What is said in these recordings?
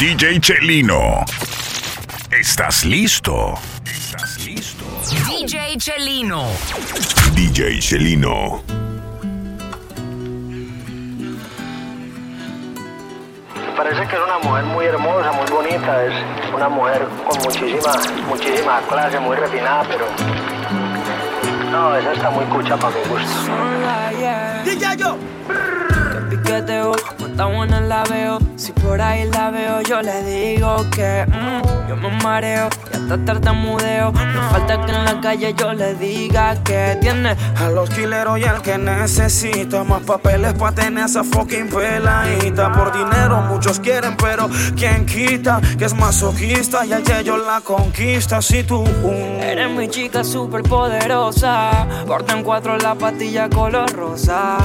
DJ Chelino. ¿Estás listo? ¿Estás listo? DJ Chelino. DJ Chelino. Parece que es una mujer muy hermosa, muy bonita, es una mujer con muchísima, muchísima clase, muy refinada, pero no, esa está muy cucha para mi gusto. Que piqueteo, cuánta buena la veo. Si por ahí la veo, yo le digo que mm, yo me mareo y hasta tartamudeo. No falta que en la calle yo le diga que tiene A los quileros y al que necesita más papeles para tener esa fucking peladita. Por dinero muchos quieren, pero ¿quién quita? Que es masoquista y que yo la conquista. Si tú uh, Eres mi chica super poderosa. Porta en cuatro la patilla color rosa.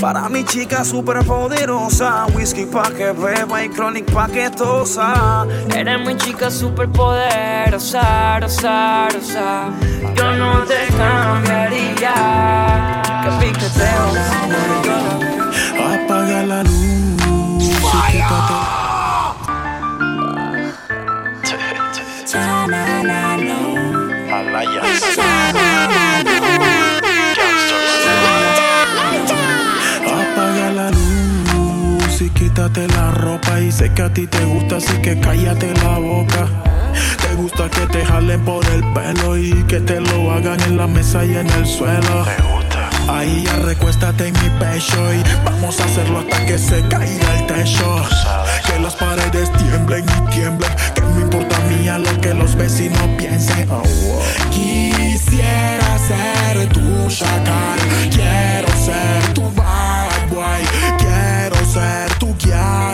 para mi chica super poderosa, whisky pa' que beba y chronic pa' que tosa. Eres mi chica super poderosa, rosa, rosa. Yo no te cambiaría. Que piqueteo. Apaga la luz y quítate. Apaga quítate la ropa. Y sé que a ti te gusta, así que cállate la boca. Te gusta que te jalen por el pelo y que te lo hagan en la mesa y en el suelo. Ahí ya recuéstate en mi pecho y vamos a hacerlo hasta que se caiga el techo. Que las paredes tiemblen y tiemblen, que no importa a mí a lo que los vecinos piensen. Quisiera ser tu chacal, quiero ser tu bad boy, quiero certo que há.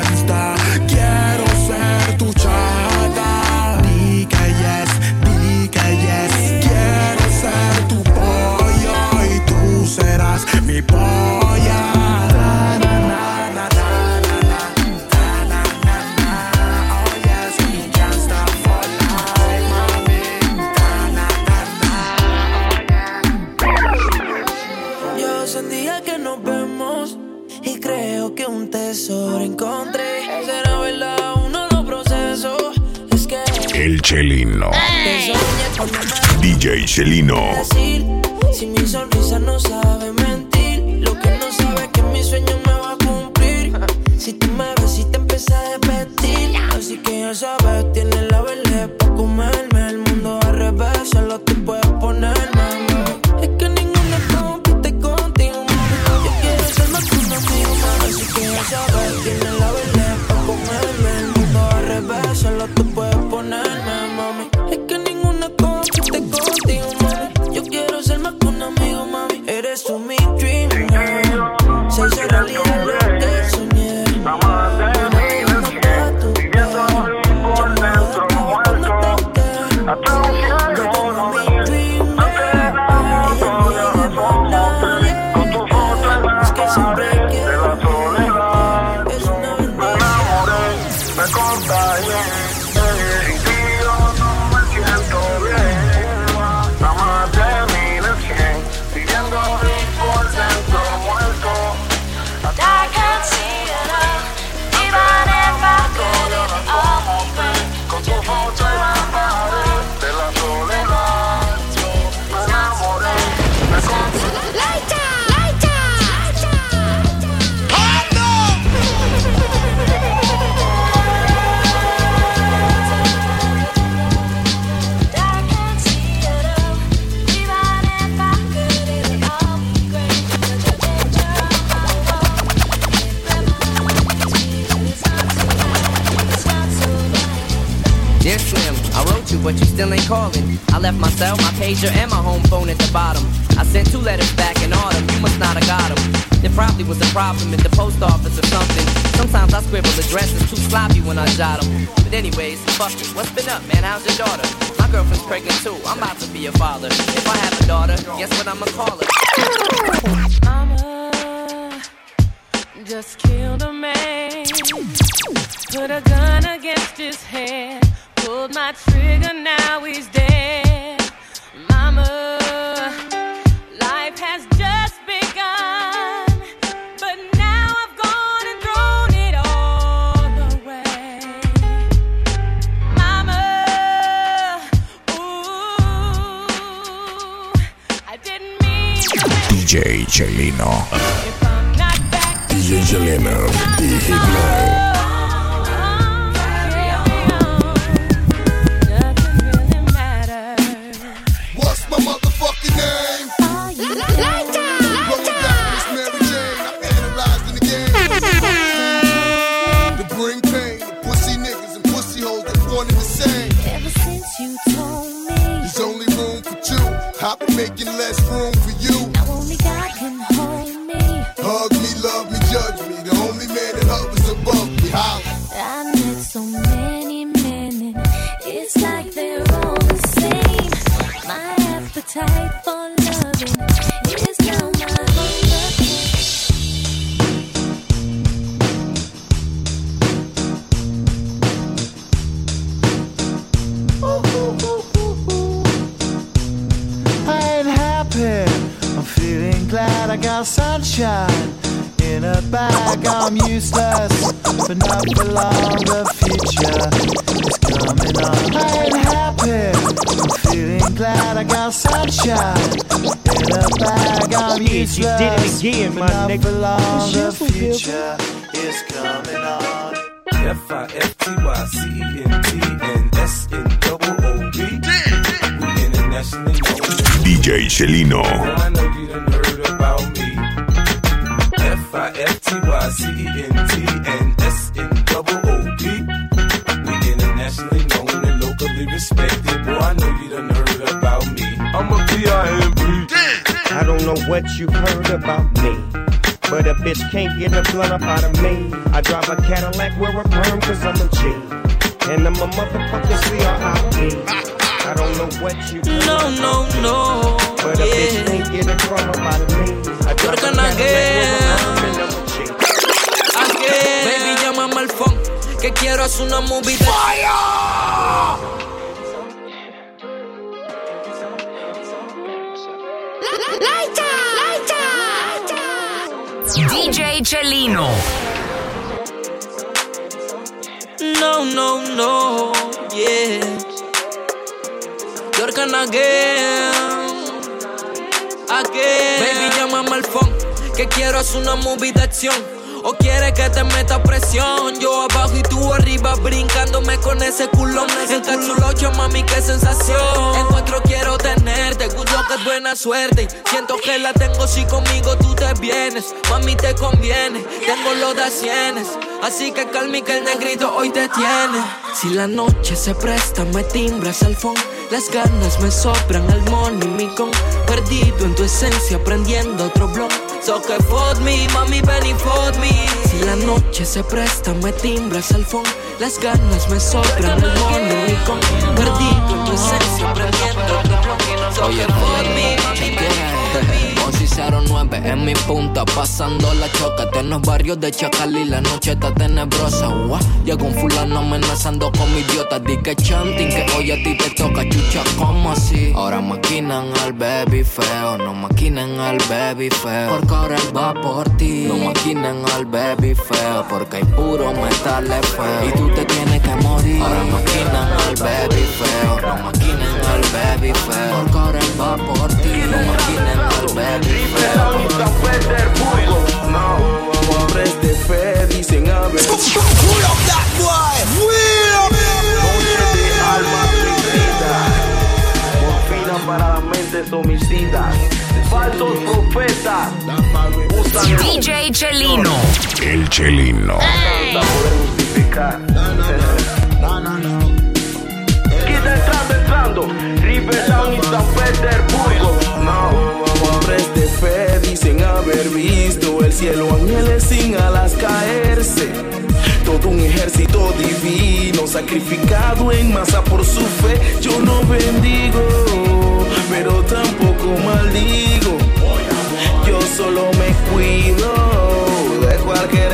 Chelino. DJ Chelino. decir si mi sonrisa no sabe mentir. You, but you still ain't calling. I left my cell, my pager, and my home phone at the bottom. I sent two letters back in autumn, you must not have got them. There probably was a problem at the post office or something. Sometimes I scribble addresses too sloppy when I jot them. But anyways, fuck it. What's been up, man? How's your daughter? My girlfriend's pregnant too. I'm about to be a father. If I have a daughter, guess what I'ma call her? Mama just killed a man. Put a gun against his head. Pulled my trigger, now he's dead. Mama, life has just begun. But now I've gone and thrown it all away. Mama, ooh, I didn't mean DJ Celino. DJ Celino, the me, love me, judge me. The sunshine in a bag. I'm Yeah, you did it again, my nigga. The future is coming on. F I F T Y C E N T and S N double O B. We internationally known. DJ Chelino. I know you done heard about me. F I F T Y C E N T and S N double O B. We internationally known and locally respected. Boy, I know you done heard. I'm a B.I.M.B. I don't know what you've heard about me. But a bitch can't get a blunt up out of me. I drive a Cadillac, wear a perm, cause I'm a G. And I'm a motherfucker C.R.I.P. I don't know what you No, no, no. But a bitch Yeah. can't get a crumb up out of me. I drive a Working Cadillac, again. wear a perm, and I'm a G. Again. Baby, llámame al phone. Que quiero hacer una movie de DJ Chelino. No, no, no, yeah. Yorkan again, again. Baby, llámame al phone, que quiero hacer una movie de acción. O quiere que te meta presión, yo abajo y tú arriba brincándome con ese culón. En cachulocho, mami, qué sensación. Encuentro quiero tenerte, gusto que es buena suerte. Siento que la tengo si conmigo tú te vienes. Mami, te conviene, tengo los de cienes. Así que calmi que el negrito hoy te tiene. Si la noche se presta, me timbras al phone. Las ganas me sobran al money, mi con. Perdido en tu esencia, prendiendo otro blog. So que fuck me, mami, ven y fuck me. Si la noche se presta, me timbras al phone. Las ganas me sobran al money, mi con. Perdido en tu esencia, prendiendo otro blog. So que fuck me, mami, ven y fuck me. Once 09 en mi punta, pasando la choca. En los barrios de Chacal y la noche está tenebrosa. Guau, Llegó un fulano amenazando con mi idiota. Di que chanting, que hoy a ti te toca chucha, como así? Ahora maquinan al baby feo, no maquinan al baby feo. Porque ahora él va por ti. No maquinan al baby feo, porque hay puro metal feo. Y tú te tienes que morir. Ahora maquinan al baby feo, no maquinan al baby feo. Porque ahora él va por ti. No maquinan. Hombres de fe dicen a ver. de almas suicidas, morfina para las mentes homicidas, falsos profetas, DJ Chelino. El Chelino. para poder justificar. Quita entrando, entrando, Rivertown y San Petersburgo. No, hombres de fe dicen haber visto el cielo, ángeles sin alas caerse. Todo un ejército divino sacrificado en masa por su fe. Yo no bendigo, pero tampoco maldigo. Yo solo me cuido de cualquier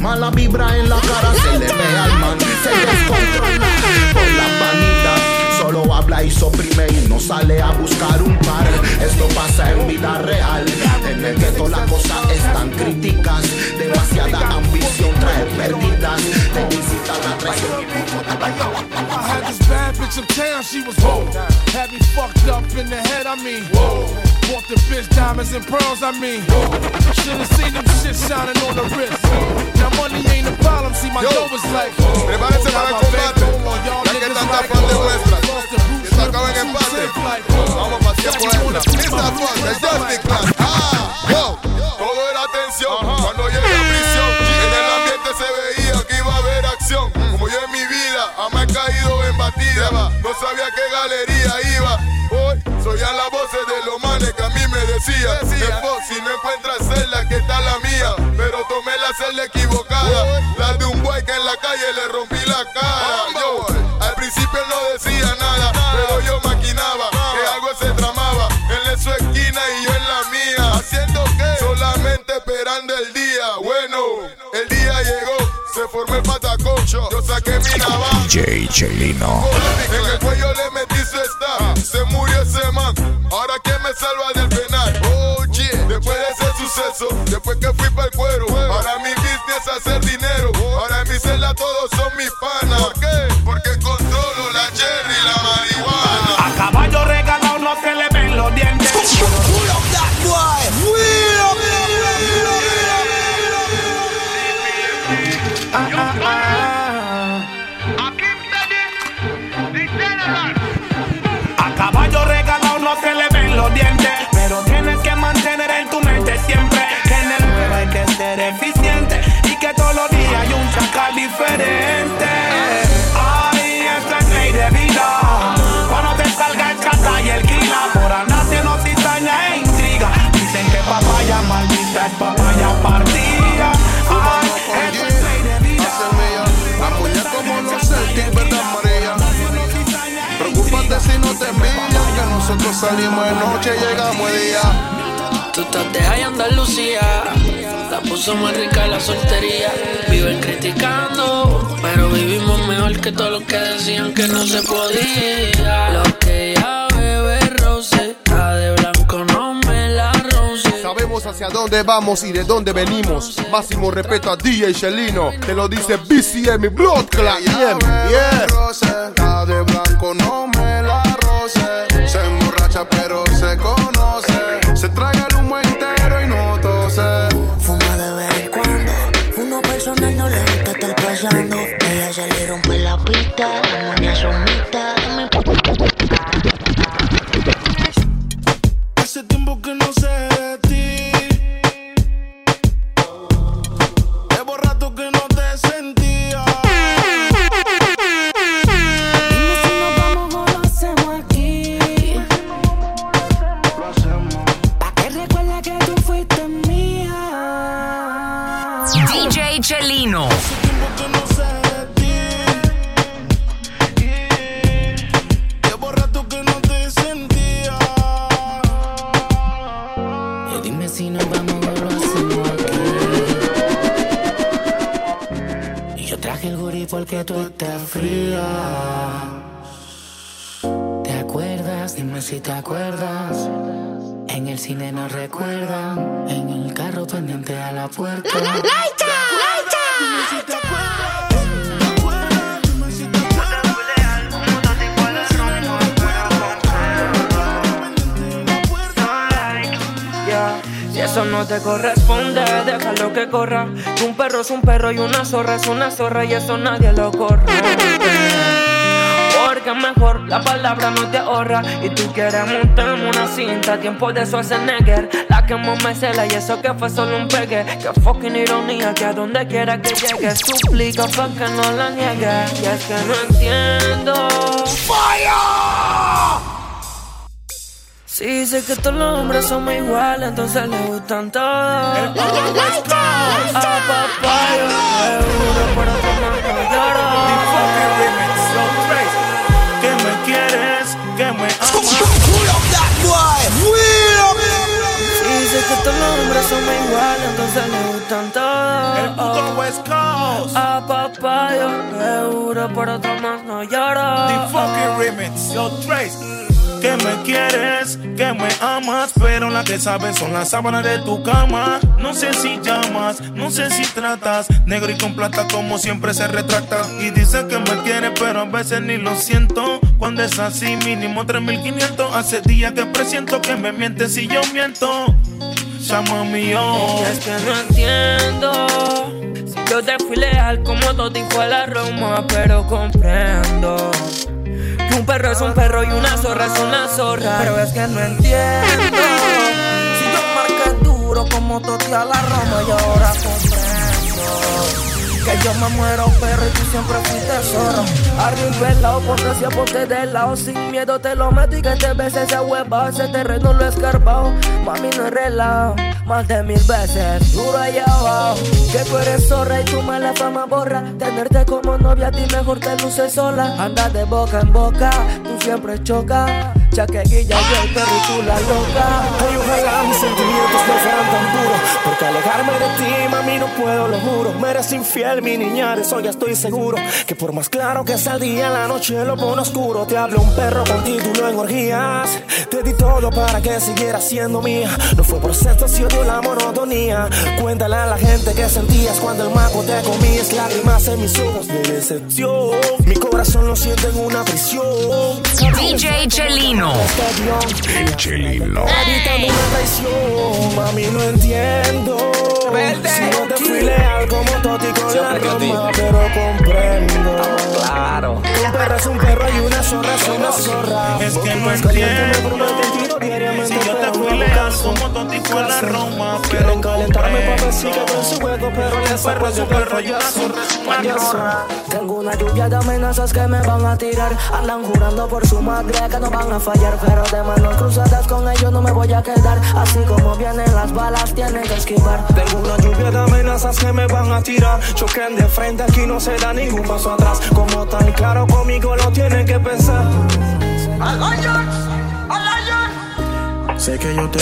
Mala vibra en la cara se le ve al man. Se descontrola por la vanidad. Solo habla y soprime y no sale a buscar un par. Esto pasa en vida real. En el gueto las cosas están críticas. Demasiada ambición trae pérdidas. Te incita la traición. I had this bad bitch in town, she was home. I mean. Bought the bitch diamonds and pearls, I mean. Should've seen them shit shining on the wrist. Now money ain't a problem, see my dough is like. Prepárense para el combate. Ya que tanta fan demuestra que esto acaba en empate. Vamos para tiempo extra. Esta fun, the Justin Class. Ah, wow. Todo era tensión cuando llegué a prisión. En el ambiente se veía que iba a haber acción. Como yo en mi vida, jamás he caído en batida. No sabía qué galería de los manes que a mí me decía. Si no encuentras celda, que está la mía. Pero tomé la celda equivocada. La de un güey que en la calle le rompí la cara. Yo, al principio no decía nada, pero yo maquinaba que algo se tramaba. Él en su esquina y yo en la mía. ¿Haciendo qué? Solamente esperando el día. Bueno, el día llegó, se formó el patacocho. Yo saqué mi navaja. DJ Chelino. En el cuello le después que fui para el cuero. Ahora mi business es hacer dinero. Ahora en mi celda todos son mis panas. Papaya partida. Ay, esto es ley de vida. La muñeca como los Celtics, ¿verdad, María? Preocúpate si no te envían, que nosotros salimos de noche y llegamos de día. Tú estás de high Andalucía. La puso muy rica la soltería. Viven criticando, pero vivimos mejor que todos los que decían que no se podía. Lo que ella Sabemos hacia dónde vamos y de dónde venimos. Máximo respeto a DJ Chelino. Te lo dice BCM y Blood Clan. Bien, yeah. De blanco, no me la roce. Se emborracha, pero se conoce. Se traga el humo entero y no tose. Fuma de vez en cuando. Uno personal no le gusta estar pasando. Es un perro y una zorra es una zorra y eso nadie lo corre. Porque mejor la palabra no te ahorra. Y tú quieres montarme una cinta Tiempo de Schwarzenegger. La que me cela y eso que fue solo un pegue. Que fucking ironía que a donde quiera que llegue. Suplica pa' que no la niegue. Y es que no entiendo Si sé que todos los hombres somos iguales Entonces le gustan todos A papayo Seguro por otro no lloro Que me quieres, que me amas. Dice que todos los hombres somos iguales, entonces le gustan todos. El puto West Coast. A papá yo seguro por otro más no lloro. The fucking remix, yo Trace. Que me quieres, que me amas, pero la que sabes son las sábanas de tu cama. No sé si llamas, no sé si tratas, negro y con plata como siempre se retracta. Y dice que me quiere, pero a veces ni lo siento. Cuando es así, mínimo 3500. Hace días que presiento que me mientes y yo miento. Llama mío. Es que no entiendo. Si yo te fui leal como Toti fue a la Roma, pero comprendo. Un perro es un perro y una zorra es una zorra. Pero es que no entiendo. Si yo marqué duro como Toti a la Roma y ahora comprendo. Que yo me muero perro y tú siempre fuiste zorro Arriba el lado, porque si ponte del lado Sin miedo te lo meto y que te beses esa hueva Ese terreno lo he escarbado Mami no es relajo Más de mil veces. Duro allá abajo Que tú eres zorra y tú me la fama borra. Tenerte como novia a ti mejor te luces sola. Anda de boca en boca Tú siempre chocas Ya que guilla yo el perro y tú la loca. Ay, ojalá mis sentimientos no fueran tan duros Porque alejarme de ti, mami, no puedo, lo juro. Me eres infiel, mi niña, de eso ya estoy seguro. Que por más claro que sea el día, la noche lo pone oscuro. Te hablo un perro con título en orgías. Te di todo para que siguieras siendo mía. No fue por sexto, si odio la monotonía. Cuéntale a la gente que sentías cuando el maco te comías Lágrimas en mis ojos de decepción. Mi corazón lo siente en una prisión. DJ Chelino. El Chelino. Evitando una traición, mami, no entiendo. Si no te fui leal como Toti con la Roma, pero comprendo. Claro. Un perro es un perro y una zorra es una zorra. Es que no Más caliente me entiendo. Si yo te fui leal como Toti fue a la Roma, Quieren pero calentarme pa' ver si quedo en su juego, pero les perro es un perro y una payaso. zorra es una Payaso. zorra. Tengo una lluvia de amenazas que me van a tirar. Andan jurando por su madre que no van a fallar. Pero de manos cruzadas con ellos no me voy a quedar. Así como vienen las balas, tienen que esquivar. Tengo una lluvia de amenazas que me van a tirar. Choquen de frente, aquí no se da ningún paso atrás. Como tan claro conmigo lo tienen que pensar. Sé que yo te.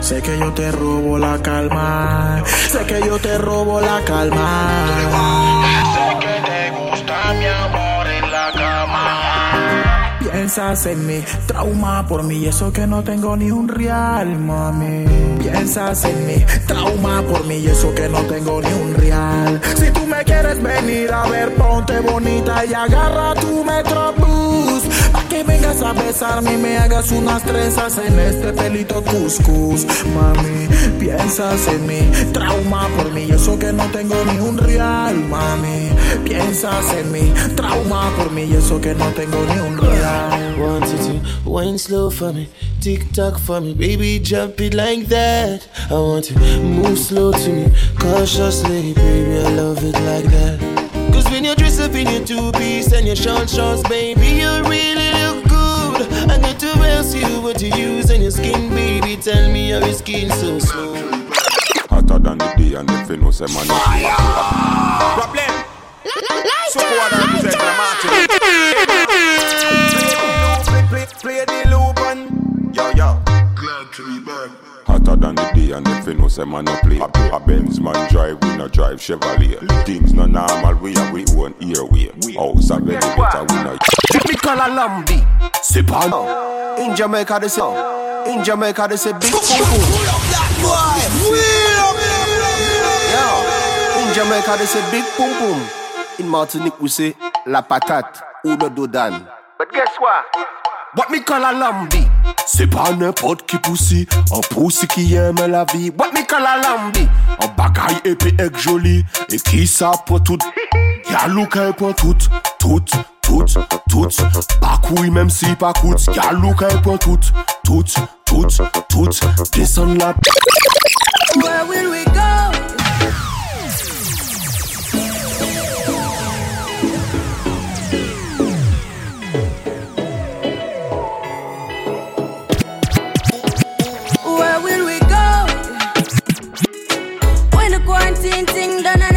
Sé que yo te robo la calma. Sé que yo te robo la calma. Sé que te gusta mi amor. Piensas en mi trauma por mí, eso que no tengo ni un real, mami. Piensas en mi trauma por mí, eso que no tengo ni un real. Si tú me quieres venir a ver, ponte bonita y agarra tu metrobús. Que vengas a besarme y me hagas unas trenzas en este pelito cuscús. Mami, piensas en mi trauma por mí, eso que no tengo ni un real, mami. Piensas en mi trauma por mí, eso que no tengo ni un real. Want you to wine slow for me, tick tock for me, baby, jump it like that. I want you move slow to me, cautiously, baby, I love it like that. Cause when you dress up in your two piece and your short shorts, baby, you really. I got to ask you what you use on your skin, baby. Tell me how your skin so smooth. Hotter than the day and if you know say man say man no play A, a Benz man drive, we no drive Chevrolet Things no normal, we have we own airway House a very better, we no Typical a lambi. C'est pas. In Jamaica, they say. In Jamaica, they say big boom boom. Yeah. In Jamaica, they say big boom boom. In Martinique, we say la patate ou le dodan. But guess what? What me call a lambi? Se pa nepot ki pousi An pousi ki yeme la vi. What me call a lambi? An bagay epi ek joli E ki sa pou tout. Gyalou ka e pou tout Tout, tout, tout. Bakouy mem si pa kout Gyalou ka e pou tout Tout, tout, tout. Desan la Where will we go? anything done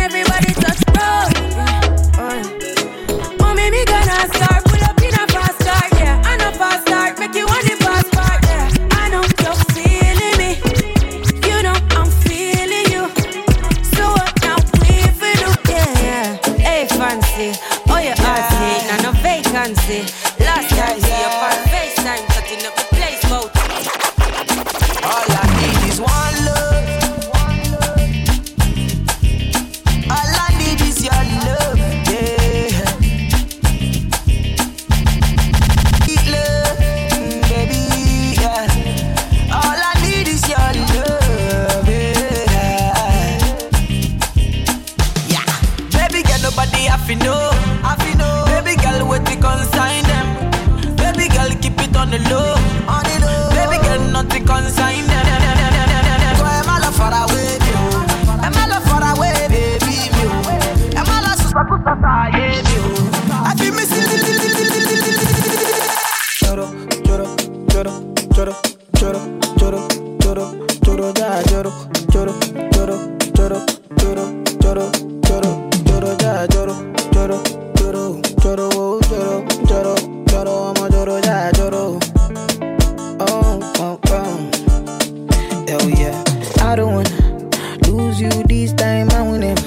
this time, I win him.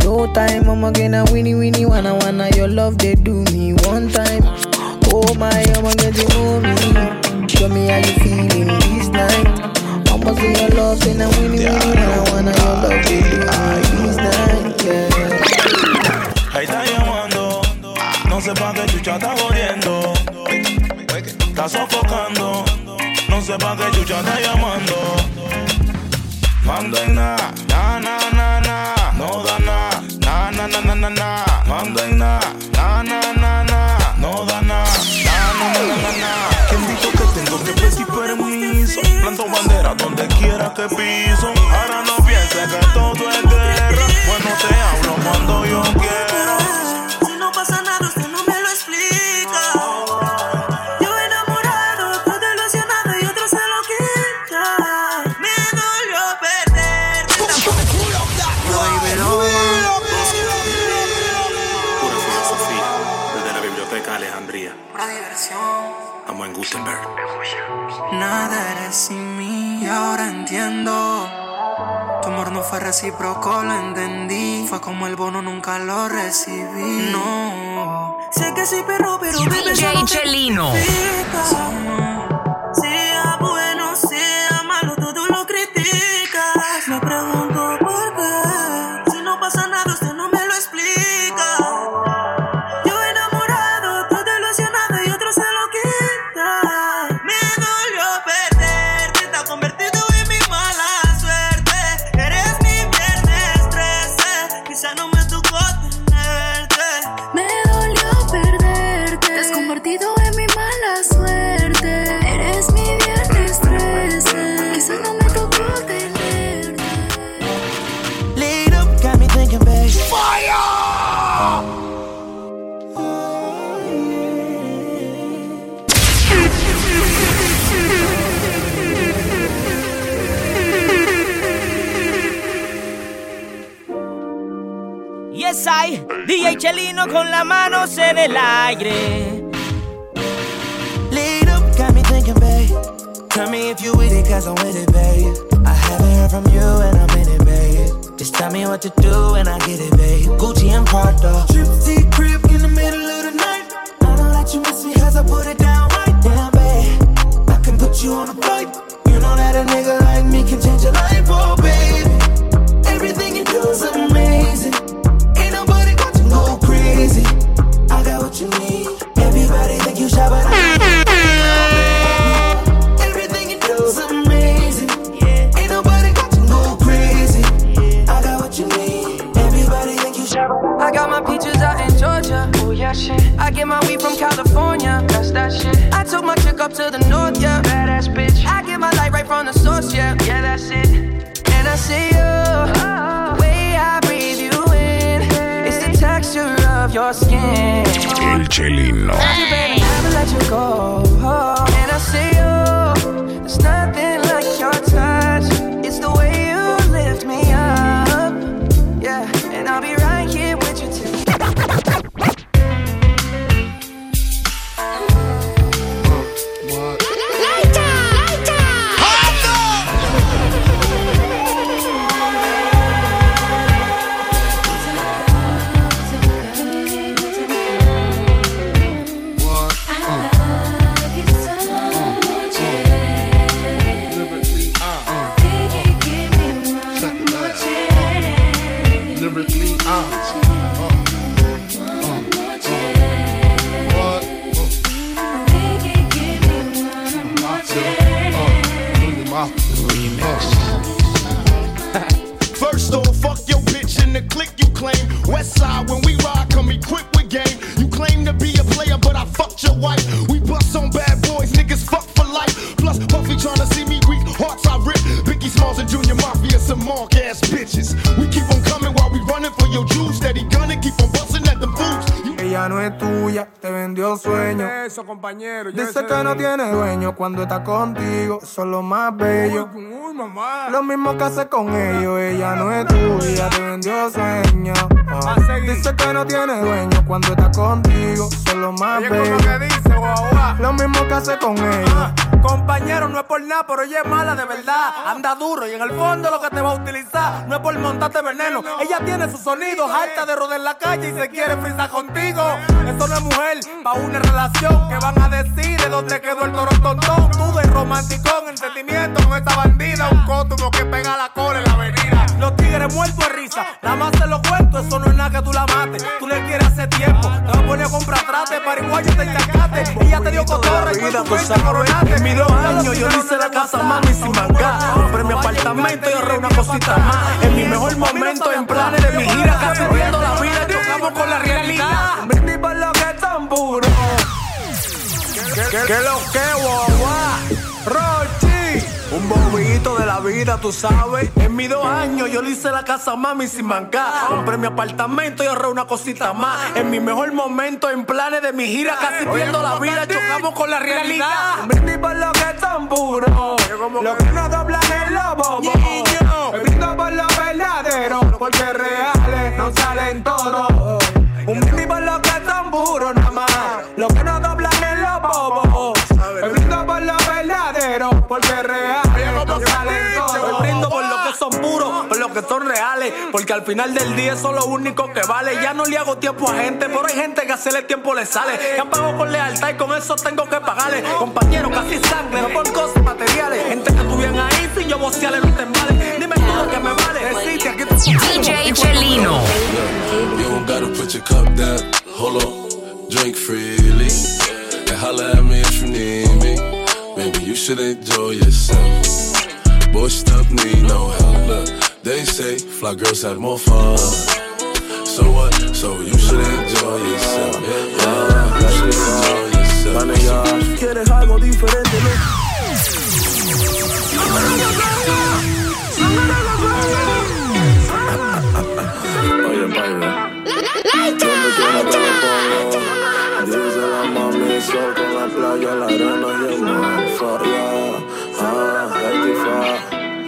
No time, I'm gonna winny winny wanna wanna. Your love they do me one time. Oh my, I'm gonna you know me. Show me how you feeling this night. I'ma say your love then I winny yeah, winnie wanna wanna. Your love they do me this night. Yeah. Ahí está llamando, no sepa que chucha está jodiendo, está sofocando, no sepa que chucha está llamando. manden na, na na na na, no da na, na na na na na na, na, na na na no da na, na na na na na. ¿Quién dijo que tengo que pedir permiso? Planto bandera donde quiera que piso. Ahora no pienses que todo es guerra. Bueno te hablo cuando yo quiero. recíproco lo entendí. Fue como el bono, nunca lo recibí. No. Sé que sí, pero, pero, baby, DJ Chelino. aire. To you need. Eso, compañero. Dice que no tiene dueño cuando está contigo, eso es lo más bello. Uy, mamá. Lo mismo que hace con ellos, ella no es tuya, te vendió sueño. Ah. Dice que no tiene dueño cuando está contigo, eso es lo más Oye, ¿cómo bello. que dice, guau, guau? Lo mismo que hace con ellos. Compañero, no es por nada, pero ella es mala de verdad. Anda duro y en el fondo lo que te va a utilizar no es por montarte veneno. Ella tiene sus sonidos, harta de rodar en la calle y se quiere frisar contigo. Eso no es mujer, pa' una relación que van a decir de dónde quedó el toro tontón. Tú de romanticón, el sentimiento con esta bandida, un cótumo que pega la cola en la avenida. Los tigres muertos de risa, nada más se lo cuento, eso no es nada que tú la mates. Tú le quieres hace tiempo, te vas a poner a comprar trate, pariguayo te encharcaste. Ella te dio cotorra y tú coronarte. Dos años yo hice la casa mami sin manga. Compré mi apartamento y ahorré una cosita más. En mi mejor momento, en planes de mi gira, casi viendo la vida, chocamos con la realidad. Brindis lo que es tan puro. ¿Qué lo que, bobito de la vida, tú sabes. En mis dos años yo le hice la casa mami sin manga. Compré mi apartamento y ahorré una cosita más. En mi mejor momento, en planes de mi gira, casi viendo la vida, chocamos con la realidad. Brindis por lo que es tan puro. Lo que no doblan es lo bobo. Me brindo por lo verdadero, porque que son reales. Porque al final del día eso es lo único que vale. Ya no le hago tiempo a gente, pero hay gente que hacerle tiempo le sale. Han pagado con lealtad y con eso tengo que pagarle. Compañeros, casi sangre, no por cosas materiales. Gente que estuvieran ahí sin yo vocearle no te vale. Dime tú lo que me vale. Decirte aquí DJ Chelino. You don't gotta put your cup down. Hold on, drink freely. And holla at me if you need me. Maybe you should enjoy yourself. Boy, stuff need no help. Look, they say fly girls have more fun. So what? So you should enjoy yourself. Yeah, you should enjoy yourself. ¿Quieres algo diferente? Oye, baby. ¿Dónde quieres que lo ponga? Dice la mami, sol con la playa, la arena y el mar. Falla, ah,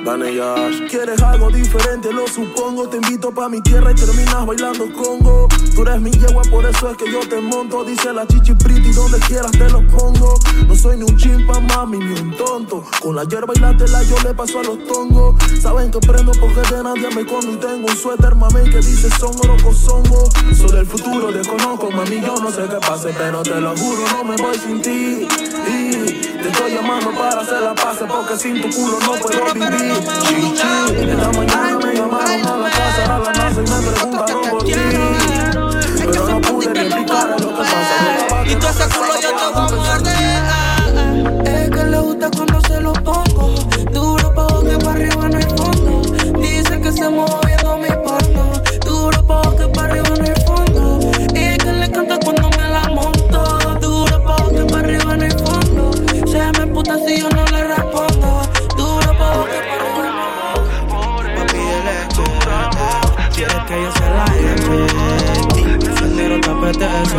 85. Vanillas. ¿Quieres algo diferente? Lo supongo. Te invito pa' mi tierra y terminas bailando congo. Tú eres mi yegua, por eso es que yo te monto. Dice la chichi pretty, donde quieras te lo pongo. No soy ni un chimpa, mami, ni un tonto. Con la hierba y la tela yo le paso a los tongos. Saben que prendo porque de nadie me escondo. Y tengo un suéter, mami, que dice son oroco songo. Soy del futuro, desconozco, mami, yo no sé qué pase. Pero te lo juro, no me voy sin ti. Te estoy llamando para hacer la paz porque sin tu culo no puedo vivir. Chichi, esta mañana me llamaron a la casa, a la NASA me preguntaron por ti. Pero no pude explicar lo que pasa. Y tú ese culo yo te voy a. si yo no le respondo. Duro pa' que arriba Papi de leche, quieres que yo se la eche. Si el negro te apetece,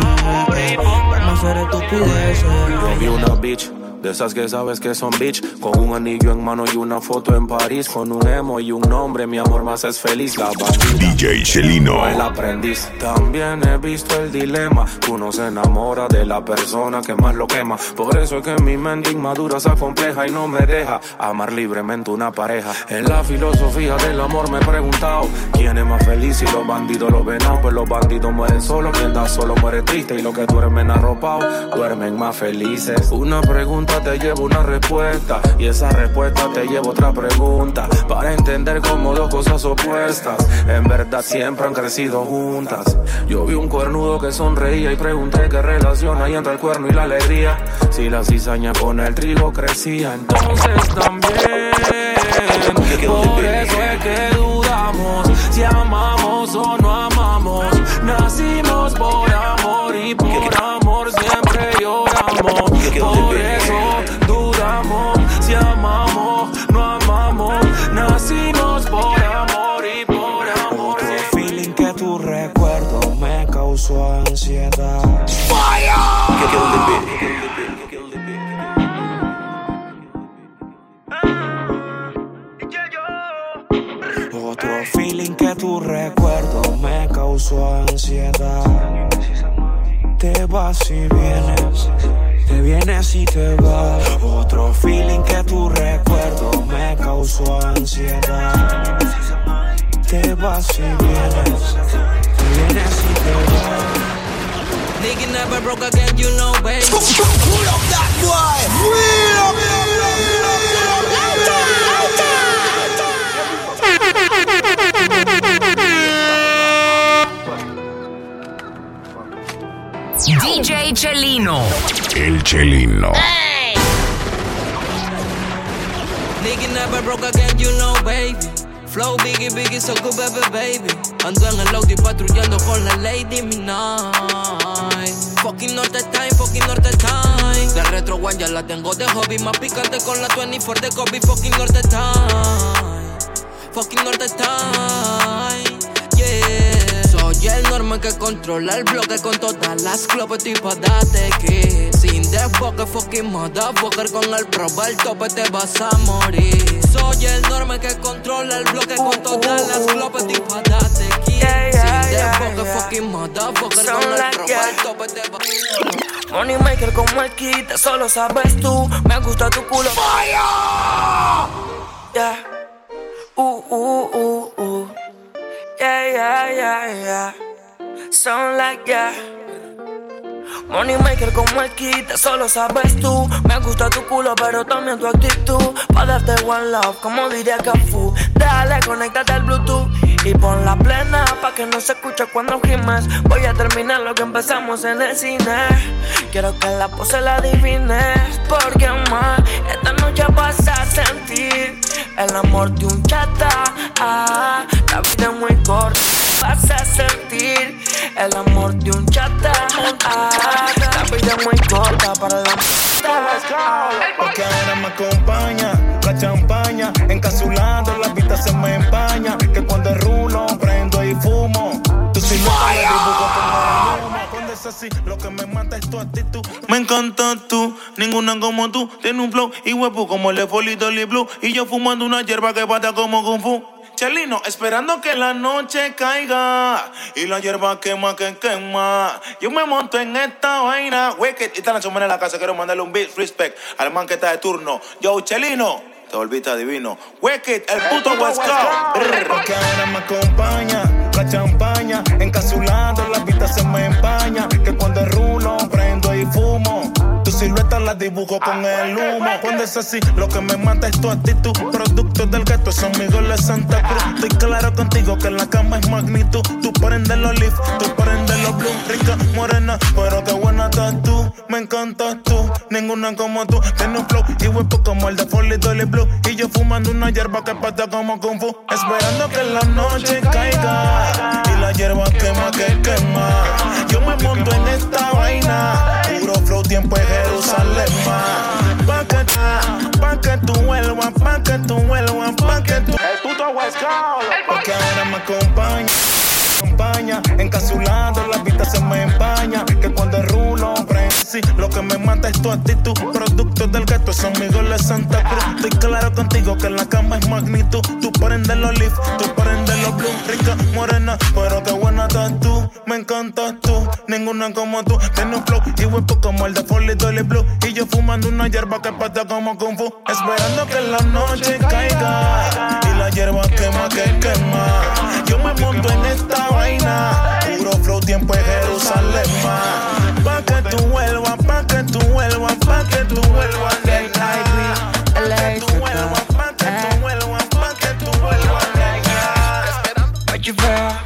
vamos a hacer estupideces. Yo vi una bitch, de esas que sabes que son bitch, con un anillo en mano y una foto en París, con un emo y un nombre, mi amor más es feliz, la bandida. DJ Chelino. El aprendiz. También he visto el dilema, uno se enamora de la persona que más lo quema. Por eso es que mi mente inmadura se acompleja y no me deja amar libremente una pareja. En la filosofía del amor me he preguntado, ¿quién es más feliz si los bandidos lo ven? Pues los bandidos mueren solo, quien da solo muere triste y los que duermen arropados duermen más felices. Una pregunta pregunta te lleva una respuesta. Y esa respuesta te lleva otra pregunta. Para entender como dos cosas opuestas. En verdad siempre han crecido juntas. Yo vi un cuernudo que sonreía y pregunté qué relación hay entre el cuerno y la alegría. Si la cizaña con el trigo crecía, entonces también. Por eso es que dudamos si amamos o no amamos. Nacimos por amor y por amor siempre lloramos. Por tu recuerdo me causó ansiedad. Te vas y vienes, te vienes y te vas. Otro feeling que tu recuerdo me causó ansiedad. Te vas y vienes, te vienes y te vas. Nigga never broke again, you know, baby. Pull up that boy. Chelino. El Chelino. Nigga never broke again, you know, baby. Flow biggie, biggie, so good, baby, baby. Ando en el Audi patrullando con la Lady Midnight. Fucking Norte Time, fucking Norte Time. De retro one ya la tengo de hobby. Más picante con la 24 de Kobe. Fucking Norte Time. Fucking Norte Time. Yeah. Soy el normal que controla el bloque con todas las clubes tipo date que Sin desfoque, fucking motherfucker Con el proba el tope te vas a morir Soy el normal que controla el bloque con todas las clubes tipo date que Sin desfoque, fucking motherfucker Con el proba el tope te vas a morir Money maker como el kit, solo sabes tú. Me gusta tu culo. Yeah. Uh, uh, uh, uh. Yeah, yeah, yeah, yeah. Sound like yeah. Money maker como el kit, solo sabes tú. Me gusta tu culo, pero también tu actitud. Pa' darte one love, como diría Cafu. Dale, conéctate al Bluetooth. Y pon la plena pa' que no se escuche cuando gimes. Voy a terminar lo que empezamos en el cine. Quiero que la pose la adivines. Porque más, esta noche vas a sentir el amor de un chata. Ah, la vida es muy corta. Vas a sentir el amor de un chata. Ah, la vida es muy corta para la Porque ahora me acompaña la champaña, encapsulando la vista se me empaña. Lo que me mata es tu actitud. Me encanta tú, ninguna como tú. Tiene un flow y huevo como el de Folly Dolly Blue. Y yo fumando una hierba que bata como Kung Fu. Chelino, esperando que la noche caiga y la hierba quema que quema. Yo me monto en esta vaina. Wicked, y está la en la casa. Quiero mandarle un beat respect al man que está de turno. Yo, Chelino, te volviste divino. Wicked, el puto West. Porque ahora me acompaña la champaña, encapsulando la vista se me empaña. Dibujo con el humo. Cuando es así, lo que me mata es tu actitud. Producto del gato, son amigos de Santa Cruz. Estoy claro contigo que en la cama es magnitud. Tú prendes los leaf, tú prendes los blue. Rica, morena, pero qué buena estás tú. Me encantas tú, ninguna como tú. Tienes un flow y huevo como el de Folly Dolly Blue. Y yo fumando una hierba que pata como Kung Fu. Esperando que la noche caiga y la hierba quema que quema. Yo me monto en esta vaina. Puro flow, tiempo es Jerusalén. Pa' que, pa' que tú vuelvas, pa' que tú vuelvas, pa' que tú. El puto. Porque ahora me acompaña. Acompaña, encapsulando la vista se me empaña. Lo que me mata es tu actitud. Producto del gato, son amigos de Santa Cruz. Estoy claro contigo que la cama es magnitud. Tú prendes los leaf, tú los Rica, morena, pero qué buena estás tú. Me encantas tú, ninguna como tú. Tienes un flow y huevo como el de Folly Dolly Blue. Y yo fumando una hierba que pata como Kung Fu. Esperando que la noche caiga y la hierba quema que quema. Yo me monto en esta vaina. Puro flow, tiempo es Jerusalén. Pa' que tú vuelvas, pa' que tú vuelvas, pa' que tú vuelvas. Machi fea.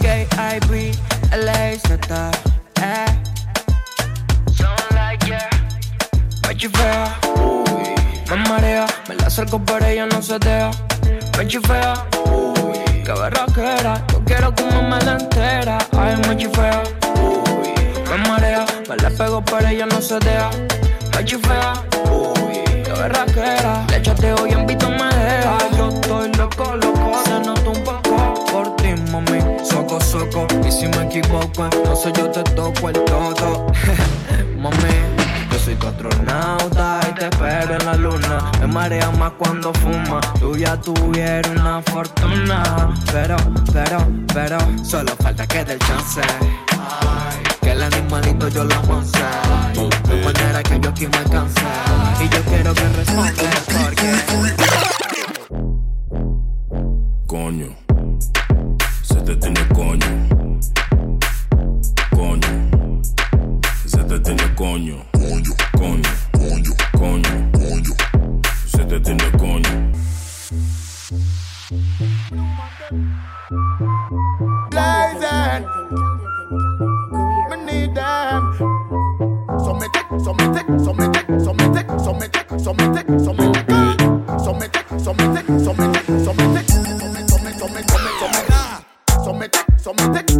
K.I.B. L.A.Z. Eh. Sound like yeah. Machi fea. Me marea, me la acerco pero ella no se deja. Machi fea. Qué berraquera, yo quiero que me la entera. Ay, machi fea. Me marea, me la pego pero ella no se deja. Machi fea. Qué berraquera, le chateo y en Vito me deja. Yo estoy loco, loco, se nota un poco por ti, mami. Soco, soco, y si me equivoco, entonces yo te toco el todo. mami, yo soy tu astronauta y te espero en la luna. Me marea más cuando fuma. Tú ya tuvieras una fortuna. Pero, pero, pero, solo falta que dé el chance. Que el animalito yo lo monce. De manera que yo aquí me canse. Y yo quiero que respondas porque. Coño, se te tiene coño. Coño, se te tiene coño. Coño, coño, coño, coño, coño. Se te tiene coño. Blazing. Me need them. So me take, so me take, so me take, so me take, so me take, so me take, so me take, so me take, so me take, so me take, so me take, so me, so me, so me, so me, so me, so me take, so me take, so me take,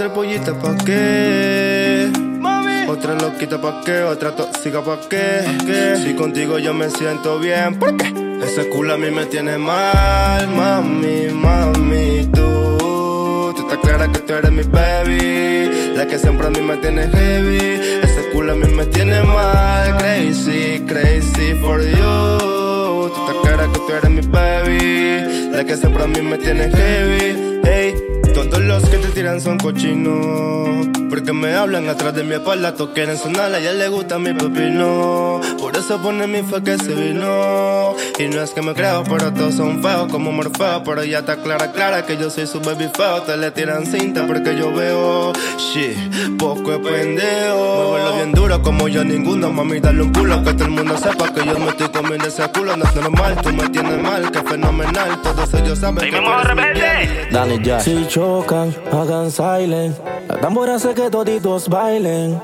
El pollita pa' qué. Otra loquita pa' qué, otra tóxica pa' qué. ¿Qué? Si contigo yo me siento bien, ¿por qué? Ese culo a mí me tiene mal, mami, mami, tú. Tú estás clara que tú eres mi baby, la que siempre a mí me tiene heavy. Ese culo a mí me tiene mal, crazy, crazy for you. Tú estás clara que tú eres mi baby, la que siempre a mí me tiene heavy. Los que te tiran son cochinos. Porque me hablan atrás de mi espalda, todos quieren sonar, a ella le gusta mi pepino. Por eso pone mi fe que se vino. Y no es que me creo, pero todos son feos como Morfeo. Pero ya está clara, clara que yo soy su baby feo. Te le tiran cinta porque yo veo, shit, poco es pendejo. Muévelo bien duro como yo ninguno, mami, dale un culo. Que todo el mundo sepa que yo me estoy comiendo ese culo. No es normal, tú me tienes mal, que fenomenal. Todos ellos saben que tú eres mi piel. Dale ya. Si chocan, hagan silent. La tambora hace que toditos bailen.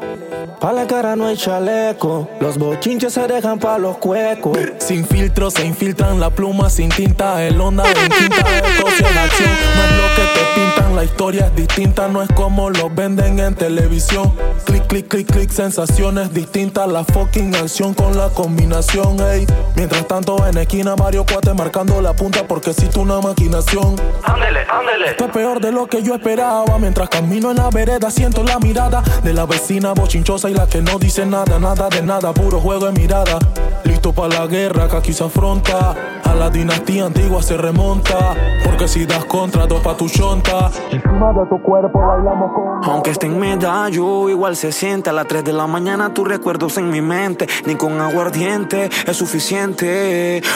Pa' la cara no hay chaleco. Los bochinches se dejan pa' los cuecos. Sin filtro se infiltran la pluma sin tinta. El onda en tinta en acción. No es lo que te pintan, la historia es distinta. No es como lo venden en televisión. Clic, clic, clic, clic, sensaciones distintas. La fucking acción con la combinación, ey. Mientras tanto en esquina varios cuates marcando la punta porque existe una maquinación. Ándele, ándele. Esto es peor de lo que yo esperaba. Mientras camino en la vereda, siento la mirada de la vecina bochinchosa y la que no dice nada, nada de nada, puro juego de mirada. Listo para la guerra que aquí se afronta. A la dinastía antigua se remonta. Porque si das contra, dos pa' tu chonta. Encima de tu cuerpo bailamos con. Aunque esté en medallo, igual se siente. A las 3 de la mañana tus recuerdos en mi mente. Ni con aguardiente es suficiente.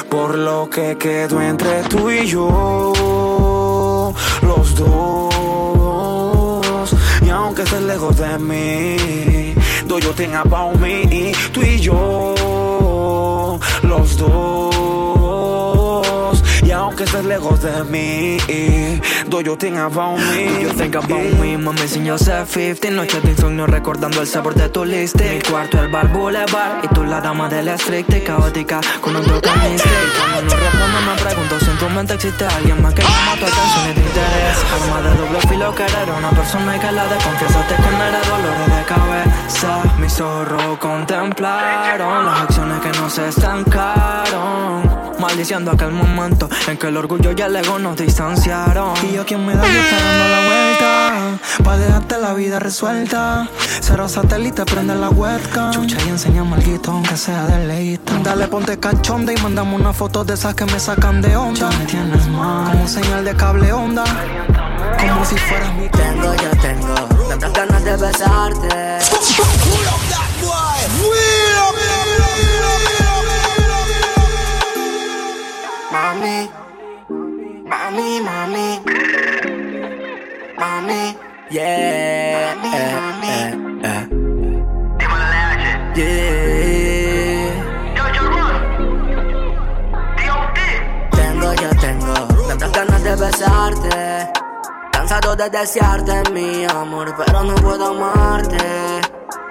Por lo que quedó entre tú y yo. Los dos. Y aunque estés lejos de mí, do yo tenga about me. Tú y yo. Los dos. Estés lejos de mí, do yo think about me. You think about me, mami, sin yo ser 50 Noches de insomnio recordando el sabor de tu liste Mi cuarto, el bar boulevard Y tú la dama de la estricta y caótica Con un toque místico cuando no respondo me pregunto si en tu mente existe alguien más que llama tu atención y te interés Arma de doble filo querer una persona y que la desconfianza te genera dolores de cabeza. Mis zorros contemplaron Las acciones que no se estancaron Maldiciendo aquel momento en que el orgullo y el ego nos distanciaron. Y yo quien me da, dando la vuelta. Pa' dejarte la vida resuelta. Cero satélite, prende la webcam. Chucha y enseñame algo, aunque sea de leíto. Dale, ponte cachonda y mandame una foto de esas que me sacan de onda. Ya me tienes mal. Como señal de cable onda. Como si fueras mi Tengo, yo tengo tantas ganas de besarte. Mami, mami, mami, mami, yeah, mami, eh, mami. Yeah. Tengo, yo tengo tantas ganas de besarte. Cansado de desearte mi amor, pero no puedo amarte.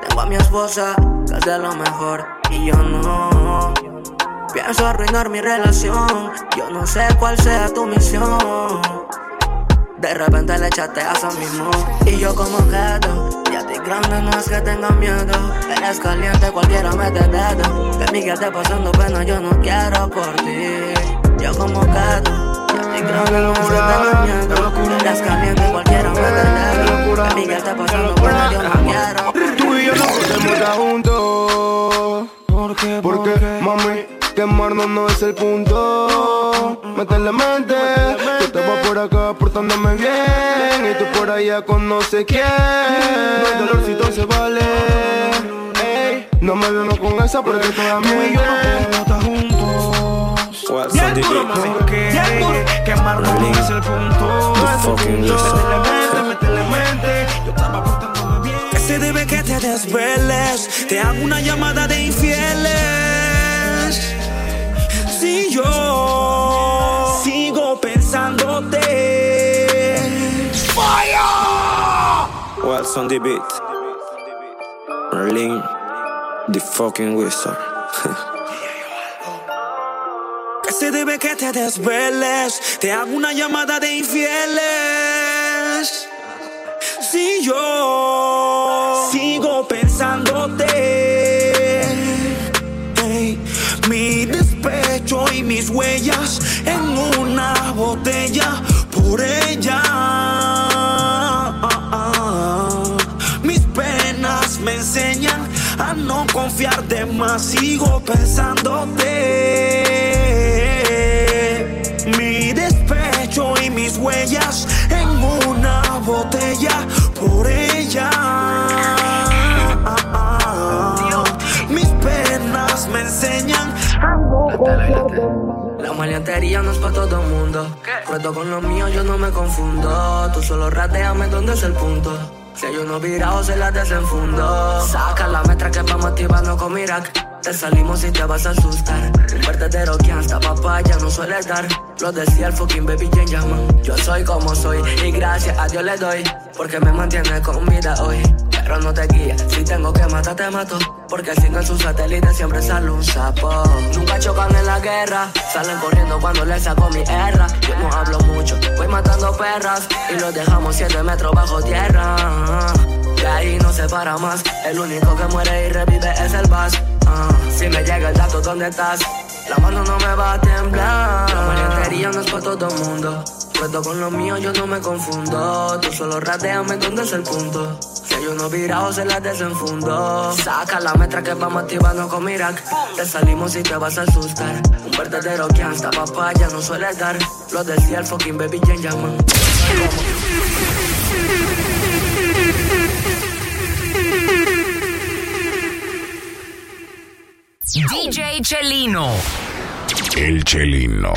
Tengo a mi esposa, que es de lo mejor, y yo no. Pienso arruinar mi relación, yo no sé cuál sea tu misión. De repente le chateas a mismo y yo como quedo. Y a ti grande no es que tenga miedo. Eres caliente, cualquiera mete dedo. Que mi que esté pasando pena, yo no quiero por ti. Yo como quedo. Y a ti grande no es que tenga miedo. Eres caliente, cualquiera mete dedo. Que mi que esté pasando pena, yo no quiero. Tú y yo no podemos estar juntos. ¿Por qué? Porque, mami, quemarnos no es el punto. Métele mente, yo estaba por acá portándome bien. Y tú por allá con no sé quién. No hay dolorcito se vale. Ey, no me vemos con esa porque toda mía y yo no estar juntos. Bien duro, mami. Duro. Quemarnos no es el punto. métele mente. Debe que te desveles. Te hago una llamada de infieles. Si yo sigo pensándote. Fire. What's on the beat? Merlin, the fucking wizard. Que se debe que te desveles. Te hago una llamada de infieles. Si yo sigo pensándote. Mi despecho y mis huellas en una botella por ella. Mis penas me enseñan a no confiar de más. Sigo pensándote. Mi despecho y mis huellas botella por ella. Mis penas me enseñan no. La maleantería no es para todo el mundo. Puesto con lo mío, yo no me confundo. Tú solo rateame dónde es el punto. Si hay uno virado, se la desenfundo. Saca la metra que vamos activando con Mirac. Te salimos y te vas a asustar. Un verdadero que hasta papaya no suele dar. Lo decía el fucking baby Jane Llaman. Yo soy como soy y gracias a Dios le doy. Porque me mantiene con vida hoy. Pero no te guía, si tengo que matar te mato Porque si no en su satélite siempre sale un sapo Nunca chocan en la guerra Salen corriendo cuando les saco mi erra Yo no hablo mucho, voy matando perras Y los dejamos siete metros bajo tierra De ahí no se para más El único que muere y revive es el Bass Ah, Si me llega el dato, ¿dónde estás? La mano no me va a temblar La maleantería no es para todo el mundo Puesto con lo mío yo no me confundo Tú solo rateame dónde es el punto Si hay unos virados se las desenfundó. Saca la metra que vamos activando con Mirac. Te salimos y te vas a asustar. Un verdadero gangsta, papá, ya no suele dar. Lo decía el fucking baby Jen Jackman. DJ Chelino. El Chelino.